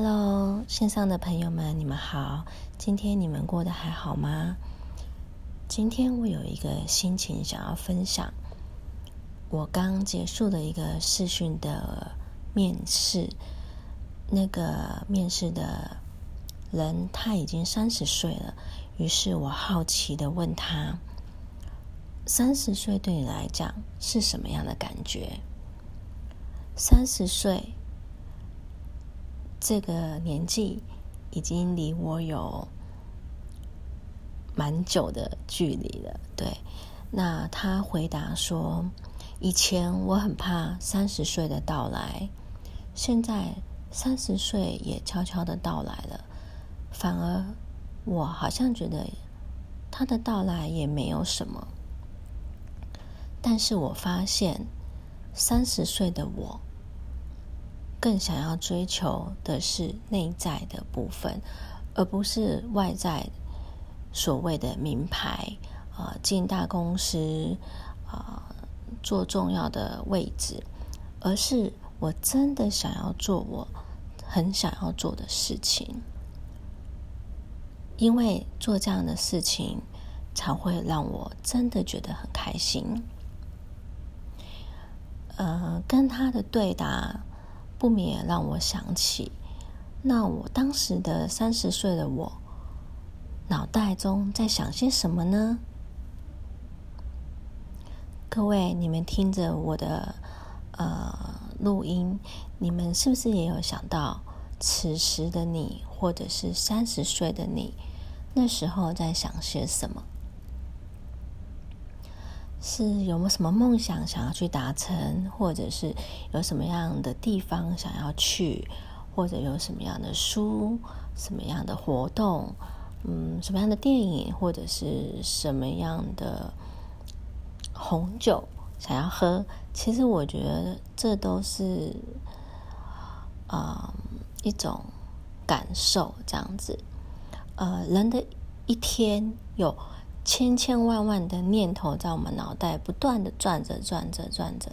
Hello，线上的朋友们，你们好。今天你们过得还好吗？今天我有一个心情想要分享。我刚结束了一个试训的面试，那个面试的人他已经三十岁了，于是我好奇的问他：三十岁对你来讲是什么样的感觉？三十岁这个年纪已经离我有蛮久的距离了。对，那他回答说：“以前我很怕三十岁的到来，现在三十岁也悄悄的到来了，反而我好像觉得他的到来也没有什么。但是我发现三十岁的我。”更想要追求的是内在的部分，而不是外在所谓的名牌啊，进大公司啊，做重要的位置，而是我真的想要做我很想要做的事情，因为做这样的事情才会让我真的觉得很开心。呃，跟他的对答。不免让我想起，那我当时的三十岁的我，脑袋中在想些什么呢？各位，你们听着我的呃录音，你们是不是也有想到此时的你，或者是三十岁的你，那时候在想些什么？是有没有什么梦想想要去达成，或者是有什么样的地方想要去，或者有什么样的书、什么样的活动，嗯，什么样的电影，或者是什么样的红酒想要喝？其实我觉得这都是啊一种感受，这样子。呃，人的一天有。千千万万的念头在我们脑袋不断的转着转着转着，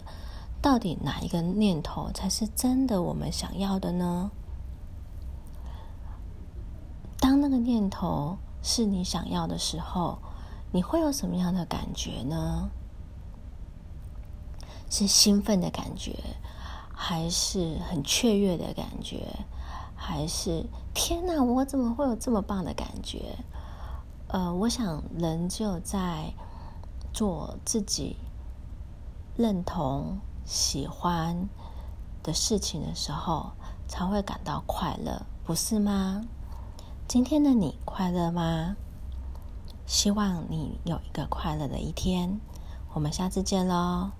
到底哪一个念头才是真的我们想要的呢？当那个念头是你想要的时候，你会有什么样的感觉呢？是兴奋的感觉，还是很雀跃的感觉，还是天哪，我怎么会有这么棒的感觉？呃，我想人就在做自己认同、喜欢的事情的时候，才会感到快乐，不是吗？今天的你快乐吗？希望你有一个快乐的一天。我们下次见喽。